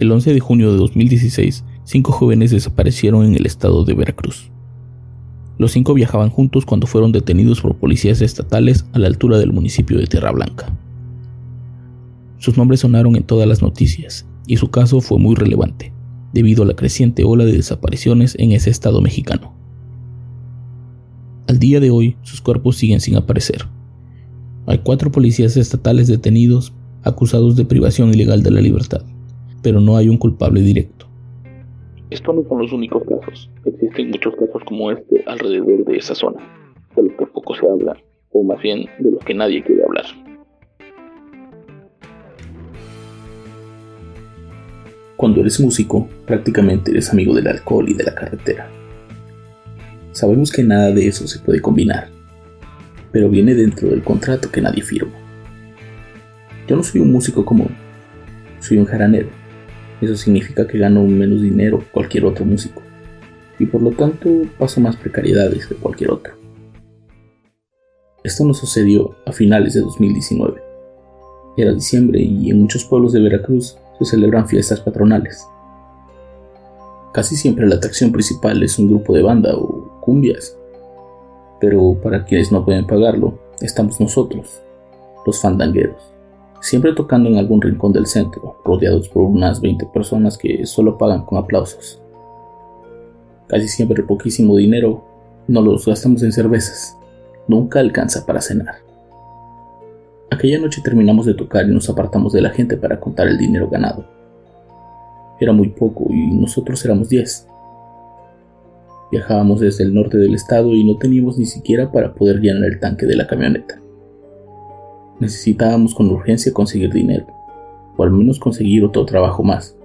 El 11 de junio de 2016, cinco jóvenes desaparecieron en el estado de Veracruz. Los cinco viajaban juntos cuando fueron detenidos por policías estatales a la altura del municipio de Tierra Blanca. Sus nombres sonaron en todas las noticias y su caso fue muy relevante, debido a la creciente ola de desapariciones en ese estado mexicano. Al día de hoy, sus cuerpos siguen sin aparecer. Hay cuatro policías estatales detenidos acusados de privación ilegal de la libertad, pero no hay un culpable directo. Estos no son los únicos casos. Existen muchos casos como este alrededor de esa zona, de los que poco se habla, o más bien de los que nadie quiere hablar. Cuando eres músico, prácticamente eres amigo del alcohol y de la carretera. Sabemos que nada de eso se puede combinar, pero viene dentro del contrato que nadie firma. Yo no soy un músico común, soy un jaranero eso significa que gano menos dinero que cualquier otro músico. Y por lo tanto paso más precariedades que cualquier otro. Esto nos sucedió a finales de 2019. Era diciembre y en muchos pueblos de Veracruz se celebran fiestas patronales. Casi siempre la atracción principal es un grupo de banda o cumbias. Pero para quienes no pueden pagarlo, estamos nosotros, los fandangueros siempre tocando en algún rincón del centro, rodeados por unas 20 personas que solo pagan con aplausos. Casi siempre el poquísimo dinero no los gastamos en cervezas, nunca alcanza para cenar. Aquella noche terminamos de tocar y nos apartamos de la gente para contar el dinero ganado. Era muy poco y nosotros éramos 10. Viajábamos desde el norte del estado y no teníamos ni siquiera para poder llenar el tanque de la camioneta. Necesitábamos con urgencia conseguir dinero, o al menos conseguir otro trabajo más.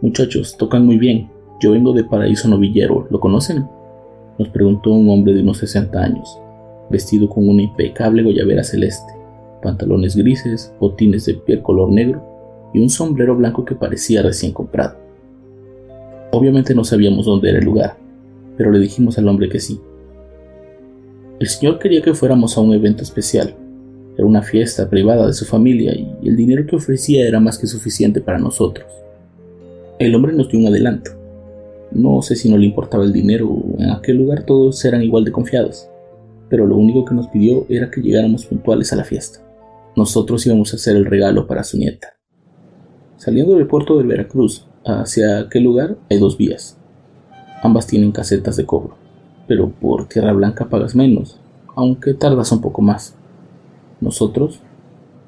Muchachos, tocan muy bien. Yo vengo de Paraíso Novillero, ¿lo conocen? Nos preguntó un hombre de unos 60 años, vestido con una impecable goyavera celeste, pantalones grises, botines de piel color negro y un sombrero blanco que parecía recién comprado. Obviamente no sabíamos dónde era el lugar, pero le dijimos al hombre que sí. El señor quería que fuéramos a un evento especial, era una fiesta privada de su familia y el dinero que ofrecía era más que suficiente para nosotros. El hombre nos dio un adelanto. No sé si no le importaba el dinero, en aquel lugar todos eran igual de confiados, pero lo único que nos pidió era que llegáramos puntuales a la fiesta. Nosotros íbamos a hacer el regalo para su nieta. Saliendo del puerto de Veracruz hacia aquel lugar hay dos vías. Ambas tienen casetas de cobro, pero por Tierra Blanca pagas menos, aunque tardas un poco más. Nosotros,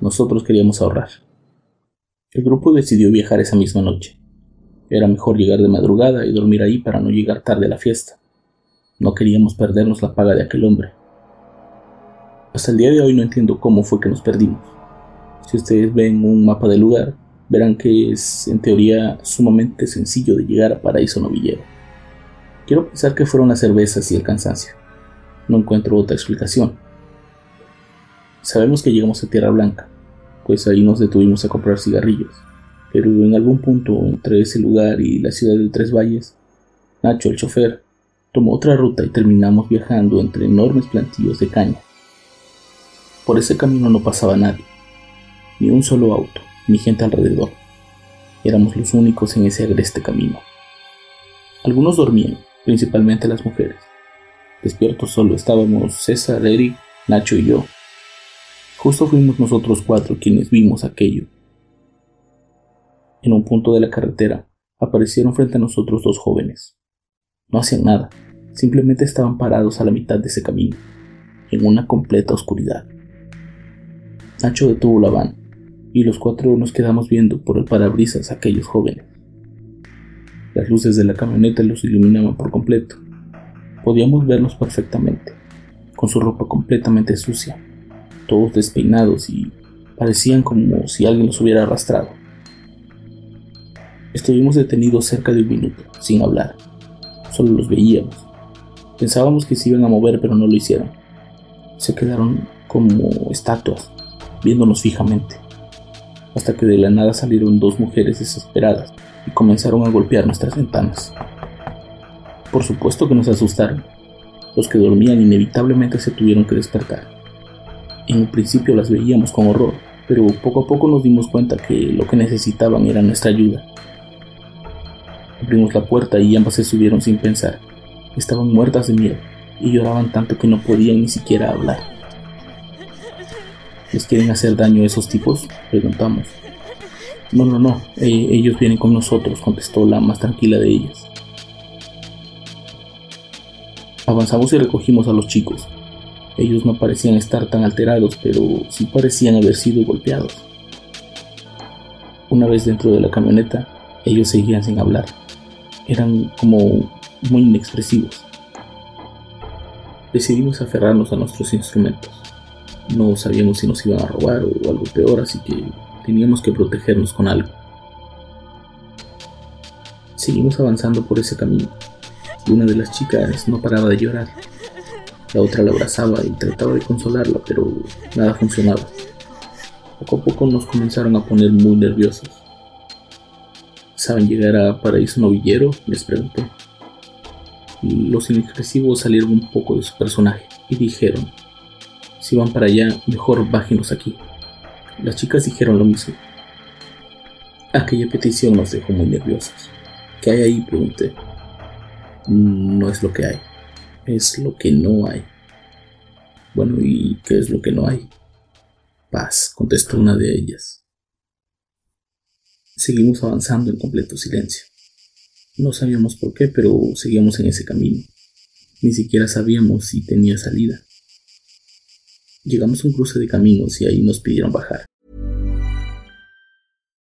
nosotros queríamos ahorrar. El grupo decidió viajar esa misma noche. Era mejor llegar de madrugada y dormir ahí para no llegar tarde a la fiesta. No queríamos perdernos la paga de aquel hombre. Hasta el día de hoy no entiendo cómo fue que nos perdimos. Si ustedes ven un mapa del lugar, verán que es en teoría sumamente sencillo de llegar a Paraíso Novillero. Quiero pensar que fueron las cervezas y el cansancio. No encuentro otra explicación. Sabemos que llegamos a Tierra Blanca, pues ahí nos detuvimos a comprar cigarrillos, pero en algún punto entre ese lugar y la ciudad de Tres Valles, Nacho, el chofer, tomó otra ruta y terminamos viajando entre enormes plantillos de caña. Por ese camino no pasaba nadie, ni un solo auto, ni gente alrededor. Éramos los únicos en ese agreste camino. Algunos dormían, principalmente las mujeres. Despiertos solo estábamos César, Eric, Nacho y yo, Justo fuimos nosotros cuatro quienes vimos aquello. En un punto de la carretera aparecieron frente a nosotros dos jóvenes. No hacían nada, simplemente estaban parados a la mitad de ese camino, en una completa oscuridad. Nacho detuvo la van y los cuatro nos quedamos viendo por el parabrisas a aquellos jóvenes. Las luces de la camioneta los iluminaban por completo. Podíamos verlos perfectamente, con su ropa completamente sucia todos despeinados y Parecían como si alguien los hubiera arrastrado. Estuvimos detenidos cerca de un minuto, sin hablar. Solo los veíamos. Pensábamos que se iban a mover, pero no lo hicieron. Se quedaron como estatuas, viéndonos fijamente, hasta que de la nada salieron dos mujeres desesperadas y comenzaron a golpear nuestras ventanas. Por supuesto que nos asustaron. Los que dormían inevitablemente se tuvieron que despertar. En un principio las veíamos con horror, pero poco a poco nos dimos cuenta que lo que necesitaban era nuestra ayuda. Abrimos la puerta y ambas se subieron sin pensar. Estaban muertas de miedo y lloraban tanto que no podían ni siquiera hablar. ¿Les quieren hacer daño a esos tipos? Preguntamos. No, no, no, eh, ellos vienen con nosotros, contestó la más tranquila de ellas. Avanzamos y recogimos a los chicos. Ellos no parecían estar tan alterados, pero sí parecían haber sido golpeados. Una vez dentro de la camioneta, ellos seguían sin hablar. Eran como muy inexpresivos. Decidimos aferrarnos a nuestros instrumentos. No sabíamos si nos iban a robar o algo peor, así que teníamos que protegernos con algo. Seguimos avanzando por ese camino y una de las chicas no paraba de llorar. La otra la abrazaba y trataba de consolarla, pero nada funcionaba. Poco a poco nos comenzaron a poner muy nerviosos. ¿Saben llegar a Paraíso Novillero? les pregunté. Los inexpresivos salieron un poco de su personaje y dijeron, si van para allá, mejor bájenos aquí. Las chicas dijeron lo mismo. Aquella petición nos dejó muy nerviosos. ¿Qué hay ahí? pregunté no es lo que hay, es lo que no hay. Bueno, ¿y qué es lo que no hay? Paz, contestó una de ellas. Seguimos avanzando en completo silencio. No sabíamos por qué, pero seguíamos en ese camino. Ni siquiera sabíamos si tenía salida. Llegamos a un cruce de caminos y ahí nos pidieron bajar.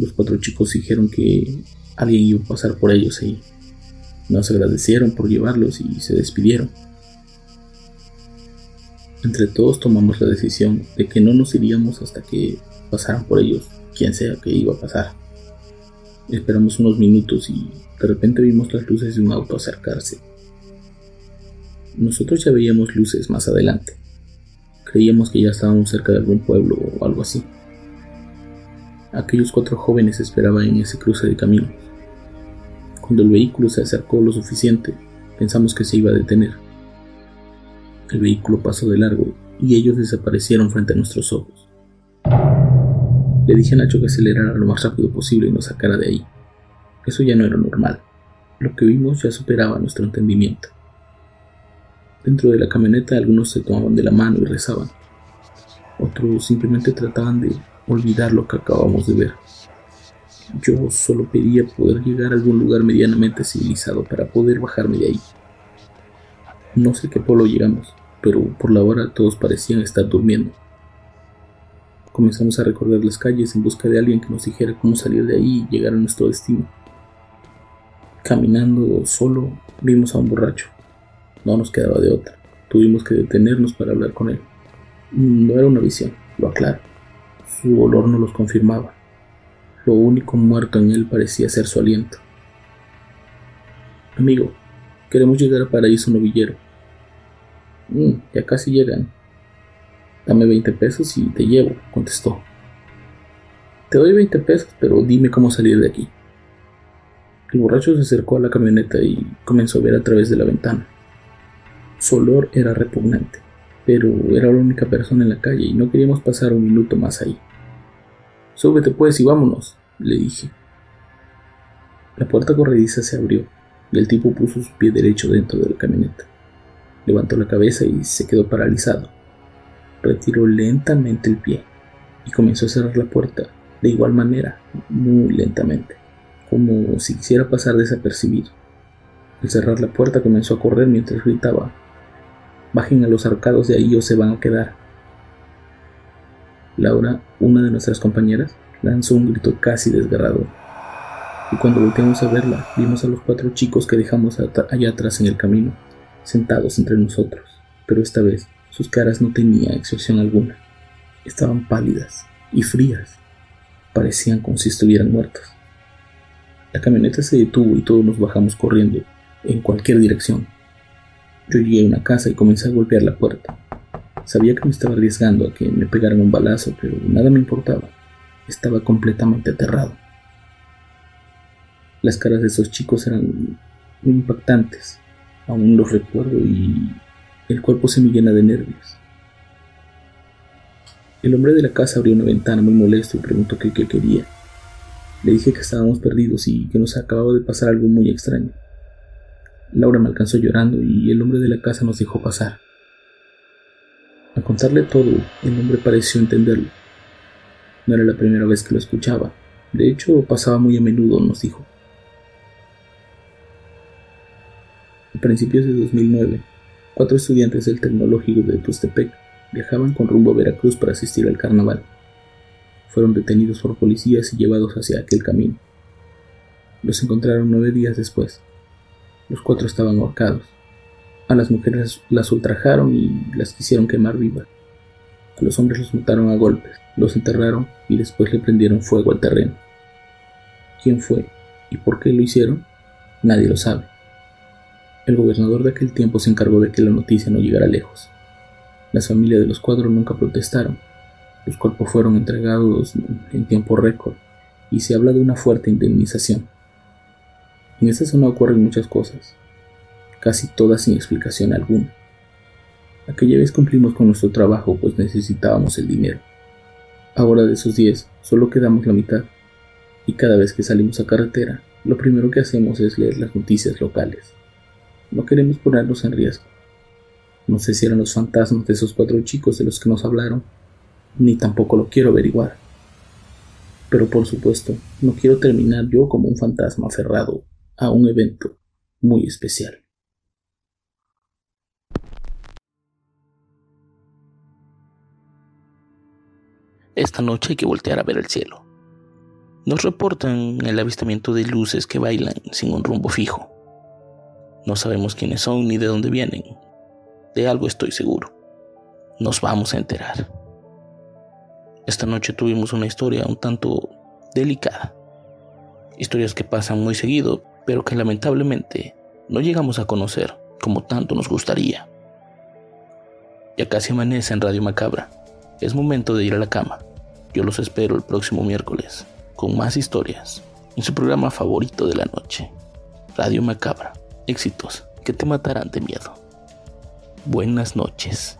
Los cuatro chicos dijeron que alguien iba a pasar por ellos y nos agradecieron por llevarlos y se despidieron. Entre todos tomamos la decisión de que no nos iríamos hasta que pasaran por ellos, quien sea que iba a pasar. Esperamos unos minutos y de repente vimos las luces de un auto acercarse. Nosotros ya veíamos luces más adelante. Creíamos que ya estábamos cerca de algún pueblo o algo así. Aquellos cuatro jóvenes esperaban en ese cruce de caminos. Cuando el vehículo se acercó lo suficiente, pensamos que se iba a detener. El vehículo pasó de largo y ellos desaparecieron frente a nuestros ojos. Le dije a Nacho que acelerara lo más rápido posible y nos sacara de ahí. Eso ya no era normal. Lo que vimos ya superaba nuestro entendimiento. Dentro de la camioneta algunos se tomaban de la mano y rezaban. Otros simplemente trataban de olvidar lo que acabamos de ver. Yo solo pedía poder llegar a algún lugar medianamente civilizado para poder bajarme de ahí. No sé qué pueblo llegamos, pero por la hora todos parecían estar durmiendo. Comenzamos a recorrer las calles en busca de alguien que nos dijera cómo salir de ahí y llegar a nuestro destino. Caminando solo, vimos a un borracho. No nos quedaba de otra. Tuvimos que detenernos para hablar con él. No era una visión, lo aclaro. Su olor no los confirmaba. Lo único muerto en él parecía ser su aliento. Amigo, queremos llegar a Paraíso Novillero. Mm, ya casi llegan. Dame 20 pesos y te llevo, contestó. Te doy 20 pesos, pero dime cómo salir de aquí. El borracho se acercó a la camioneta y comenzó a ver a través de la ventana. Su olor era repugnante, pero era la única persona en la calle y no queríamos pasar un minuto más ahí. Súbete pues y vámonos, le dije. La puerta corrediza se abrió y el tipo puso su pie derecho dentro de la camioneta. Levantó la cabeza y se quedó paralizado. Retiró lentamente el pie y comenzó a cerrar la puerta de igual manera, muy lentamente, como si quisiera pasar desapercibido. Al cerrar la puerta comenzó a correr mientras gritaba, bajen a los arcados de ahí o se van a quedar. Laura, una de nuestras compañeras, lanzó un grito casi desgarrador. Y cuando volteamos a verla, vimos a los cuatro chicos que dejamos allá atrás en el camino, sentados entre nosotros, pero esta vez sus caras no tenían expresión alguna. Estaban pálidas y frías. Parecían como si estuvieran muertos. La camioneta se detuvo y todos nos bajamos corriendo, en cualquier dirección. Yo llegué a una casa y comencé a golpear la puerta. Sabía que me estaba arriesgando a que me pegaran un balazo, pero nada me importaba. Estaba completamente aterrado. Las caras de esos chicos eran impactantes. Aún los recuerdo y el cuerpo se me llena de nervios. El hombre de la casa abrió una ventana muy molesto y preguntó qué, quería. Le dije que estábamos perdidos y que nos acababa de pasar algo muy extraño. Laura me alcanzó llorando y el hombre de la casa nos dejó pasar. Al contarle todo, el hombre pareció entenderlo. No era la primera vez que lo escuchaba. De hecho, pasaba muy a menudo, nos dijo. A principios de 2009, cuatro estudiantes del Tecnológico de Tustepec viajaban con rumbo a Veracruz para asistir al carnaval. Fueron detenidos por policías y llevados hacia aquel camino. Los encontraron nueve días después. Los cuatro estaban ahorcados. A las mujeres las ultrajaron y las quisieron quemar vivas. A los hombres los mataron a golpes, los enterraron y después le prendieron fuego al terreno. ¿Quién fue y por qué lo hicieron? Nadie lo sabe. El gobernador de aquel tiempo se encargó de que la noticia no llegara lejos. Las familias de los cuatro nunca protestaron. Los cuerpos fueron entregados en tiempo récord y se habla de una fuerte indemnización. En esta zona ocurren muchas cosas, casi todas sin explicación alguna. Aquella vez cumplimos con nuestro trabajo pues necesitábamos el dinero. Ahora de esos 10 solo quedamos la mitad y cada vez que salimos a carretera lo primero que hacemos es leer las noticias locales. No queremos ponernos en riesgo. No sé si eran los fantasmas de esos cuatro chicos de los que nos hablaron, ni tampoco lo quiero averiguar. Pero por supuesto, no quiero terminar yo como un fantasma aferrado a un evento muy especial. Esta noche hay que voltear a ver el cielo. Nos reportan el avistamiento de luces que bailan sin un rumbo fijo. No sabemos quiénes son ni de dónde vienen, de algo estoy seguro. Nos vamos a enterar. Esta noche tuvimos una historia un tanto delicada. Historias que pasan muy seguido, pero que lamentablemente no llegamos a conocer como tanto nos gustaría. Ya casi amanece en Radio Macabra. Es momento de ir a la cama. Yo los espero el próximo miércoles con más historias en su programa favorito de la noche. Radio Macabra. Éxitos que te matarán de miedo. Buenas noches.